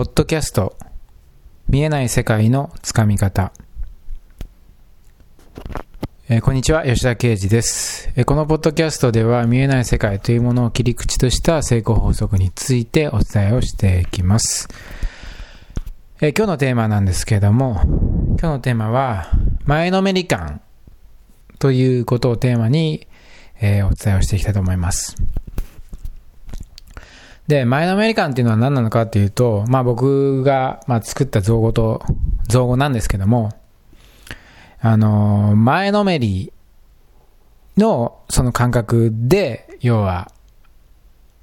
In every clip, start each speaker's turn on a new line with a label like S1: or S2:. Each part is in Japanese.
S1: ポッドキャスト見えない世界のつかみ方。えーこんにちは吉田啓二です、えーこのポッドキャストでは見えない世界というものを切り口とした成功法則についてお伝えをしていきます、えー今日のテーマなんですけども今日のテーマは前のめり感ということをテーマに、えお伝えをしていきたいと思います。で、前のめり感っていうのは何なのかっていうと、まあ僕が、まあ、作った造語と、造語なんですけども、あの前のめりのその感覚で、要は、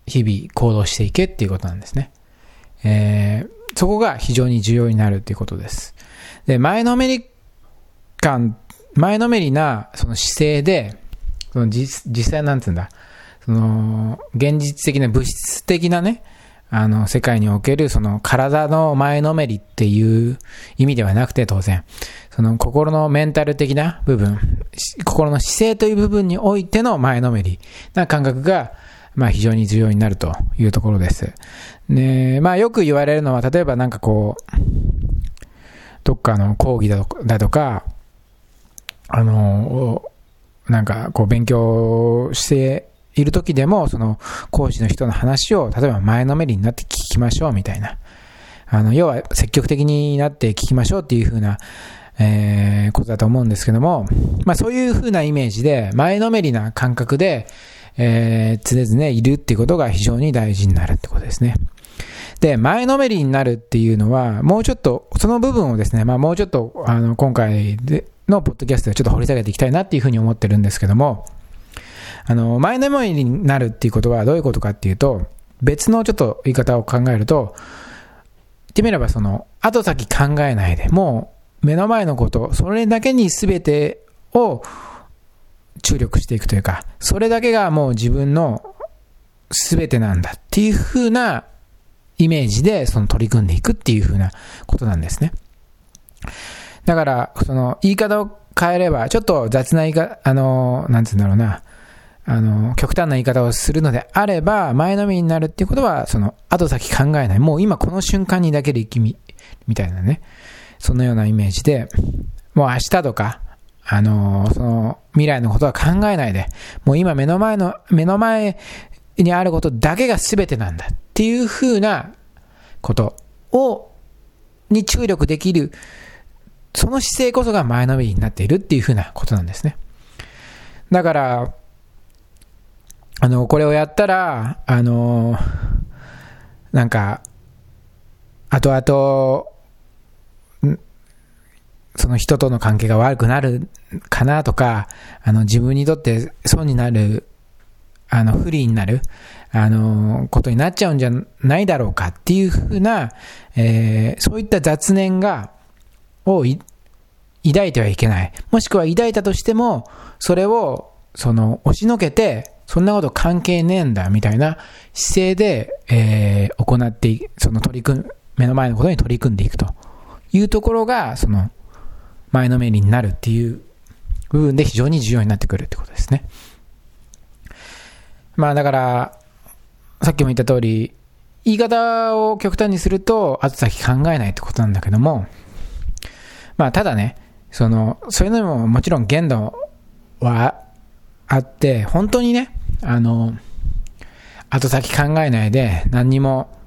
S1: 日々行動していけっていうことなんですね。えーそこが非常に重要になるっていうことです。で、前のめり感、前のめりなその姿勢で、その実実際なんつうんだ、その、現実的な物質的なね、あの、世界における、その、体の前のめりっていう意味ではなくて、当然、その、心のメンタル的な部分、心の姿勢という部分においての前のめりな感覚が、まあ、非常に重要になるというところです。で、まあ、よく言われるのは、例えばなんかこう、どっかの講義だとか、あの、なんかこう勉強している時でも、その講師の人の話を、例えば前のめりになって聞きましょうみたいな。あの、要は積極的になって聞きましょうっていう風な、えーことだと思うんですけども、まあそういう風なイメージで、前のめりな感覚で、えー常々いるっていうことが非常に大事になるってことですね。で、前のめりになるっていうのは、もうちょっと、その部分をですね、まあもうちょっと、あの、今回でのポッドキャストでちょっと掘り下げていきたいなっていうふうに思ってるんですけども、あの、前のめりになるっていうことはどういうことかっていうと、別のちょっと言い方を考えると、言ってみればその、後先考えないで、もう目の前のこと、それだけに全てを注力していくというか、それだけがもう自分の全てなんだっていうふうなイメージでその取り組んでいくっていうふうなことなんですね。だから、その言い方を変えれば、ちょっと雑な言い方、あの、なんつうんだろうな、あの、極端な言い方をするのであれば、前のめりになるっていうことは、その、後先考えない。もう今この瞬間にだけで生きみ、みたいなね。そのようなイメージで、もう明日とか、あの、その、未来のことは考えないで、もう今目の前の、目の前にあることだけが全てなんだっていうふうなことを、に注力できる、その姿勢こそが前のめりになっているっていうふうなことなんですね。だから、あの、これをやったら、あの、なんか、後々、その人との関係が悪くなるかなとか、あの、自分にとって損になる、あの、不利になる、あの、ことになっちゃうんじゃないだろうかっていうふうな、えーそういった雑念が、をい抱いてはいけない。もしくは抱いたとしても、それを、その、押しのけて、そんなこと関係ねえんだ、みたいな姿勢で、えー行ってい、その取り組む、目の前のことに取り組んでいくというところが、その、前のめりになるっていう部分で非常に重要になってくるってことですね。まあだから、さっきも言った通り、言い方を極端にすると、後先考えないってことなんだけども、まあただね、その、そういうのももちろん限度はあって、本当にね、あの、後先考えないで何にも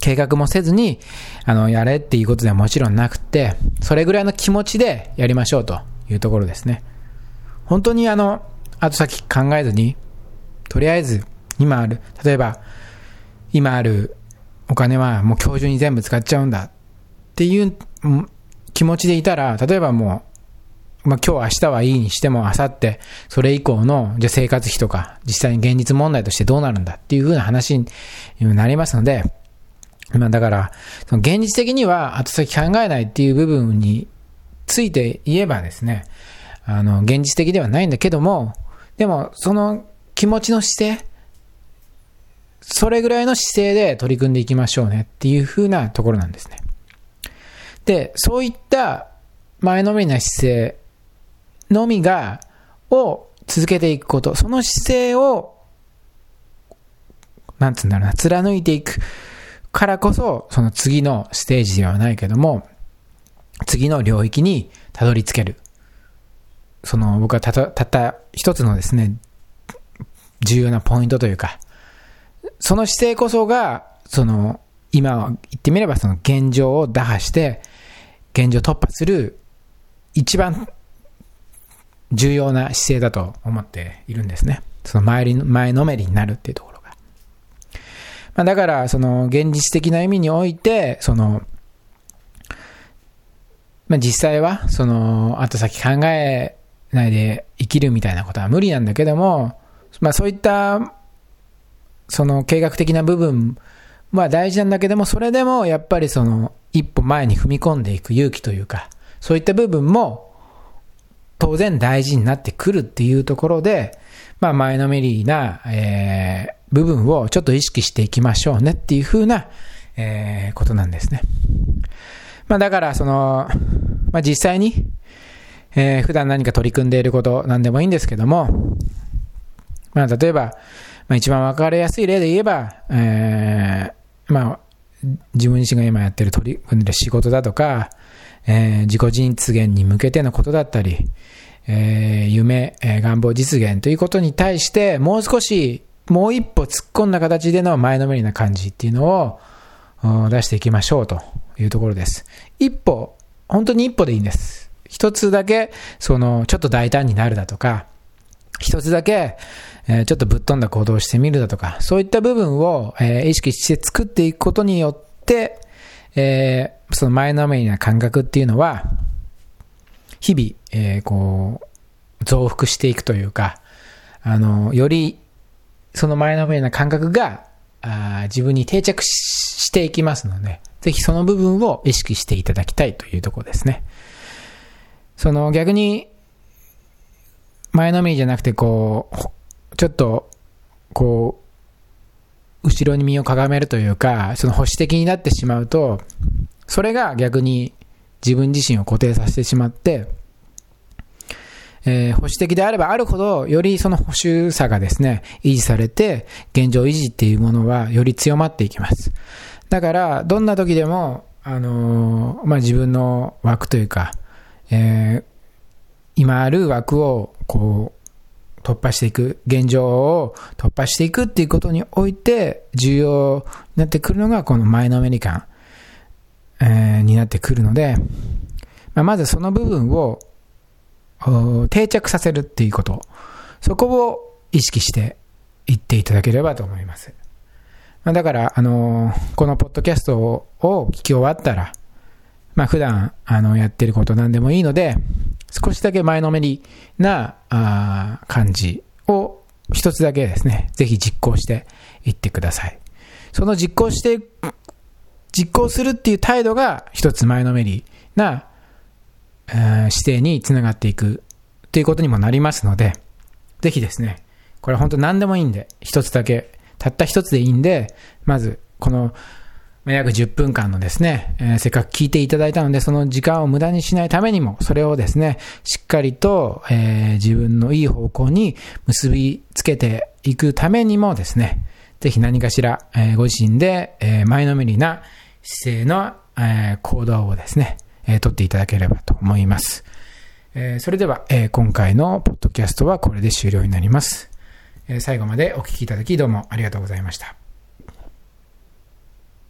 S1: 計画もせずに、あの、やれっていうことではもちろんなくて、それぐらいの気持ちでやりましょうというところですね。本当にあの、後先考えずに、とりあえず、今ある、例えば、今あるお金はもう今日中に全部使っちゃうんだっていう気持ちでいたら、例えばもう、まあ、今日明日はいいにしても、明後日、それ以降の、じゃ生活費とか、実際に現実問題としてどうなるんだっていう風な話になりますので、まあだから、その現実的には後先考えないっていう部分について言えばですね、あの、現実的ではないんだけども、でも、その気持ちの姿勢、それぐらいの姿勢で取り組んでいきましょうねっていう風なところなんですね。で、そういった前のめりな姿勢のみが、を続けていくこと、その姿勢を、なんつうんだろうな、貫いていくからこそ、その次のステージではないけども、次の領域にたどり着ける。その僕はたたたった一つのですね、重要なポイントというか、その姿勢こそが、その、今言ってみればその現状を打破して、現状突破する一番重要な姿勢だと思っているんですね。その前前のめりになるっていうところが。まあ、だから、その現実的な意味において、その、まあ、実際は、その、後先考えないで生きるみたいなことは無理なんだけども、まあそういった、その計画的な部分は大事なんだけども、それでもやっぱりその一歩前に踏み込んでいく勇気というか、そういった部分も当然大事になってくるっていうところで、まあ前のめりな、えー、部分をちょっと意識していきましょうねっていうふうな、えー、ことなんですね。まあだからその、まあ実際に、えー、普段何か取り組んでいることなんでもいいんですけども、まあ例えば、まあ一番わかりやすい例で言えば、えー、まあ自分自身が今やってる取り組んでる仕事だとか、えー、自己実現に向けてのことだったり、えー、夢、えー、願望実現ということに対して、もう少し、もう一歩突っ込んだ形での前のめりな感じっていうのを出していきましょうというところです。一歩、本当に一歩でいいんです。一つだけ、その、ちょっと大胆になるだとか、一つだけ、えー、ちょっとぶっ飛んだ行動をしてみるだとか、そういった部分を、えー、意識して作っていくことによって、えー、その前のめりな感覚っていうのは、日々、えー、こう、増幅していくというか、あの、より、その前のめりな感覚が、あ自分に定着していきますので、ぜひその部分を意識していただきたいというところですね。その逆に、前のめりじゃなくて、こう、ちょっと、こう、後ろに身をかがめるというか、その保守的になってしまうと、それが逆に自分自身を固定させてしまって、えー、保守的であればあるほど、よりその保守さがですね、維持されて、現状維持っていうものはより強まっていきます。だから、どんな時でも、あのー、まあ、自分の枠というか、えー、今ある枠を、こう、突破していく、現状を突破していくっていうことにおいて、重要になってくるのが、この前のめり感、えー、になってくるので、まあ、まずその部分を定着させるっていうこと、そこを意識していっていただければと思います。まあ、だから、あのー、このポッドキャストを聞き終わったら、まあ、普段、あの、やってることなんでもいいので、少しだけ前のめりな、あ感じを一つだけですね、ぜひ実行していってください。その実行して、実行するっていう態度が一つ前のめりな姿勢につながっていくということにもなりますので、ぜひですね、これ本当何でもいいんで、一つだけ、たった一つでいいんで、まず、この、約10分間のですね、えー、せっかく聞いていただいたので、その時間を無駄にしないためにも、それをですね、しっかりと、えー、自分のいい方向に結びつけていくためにもですね、ぜひ何かしら、えー、ご自身で、え前のめりな姿勢の、え行動をですね、えー、取っていただければと思います。えー、それでは、えー、今回のポッドキャストはこれで終了になります。えー、最後までお聴きいただきどうもありがとうございました。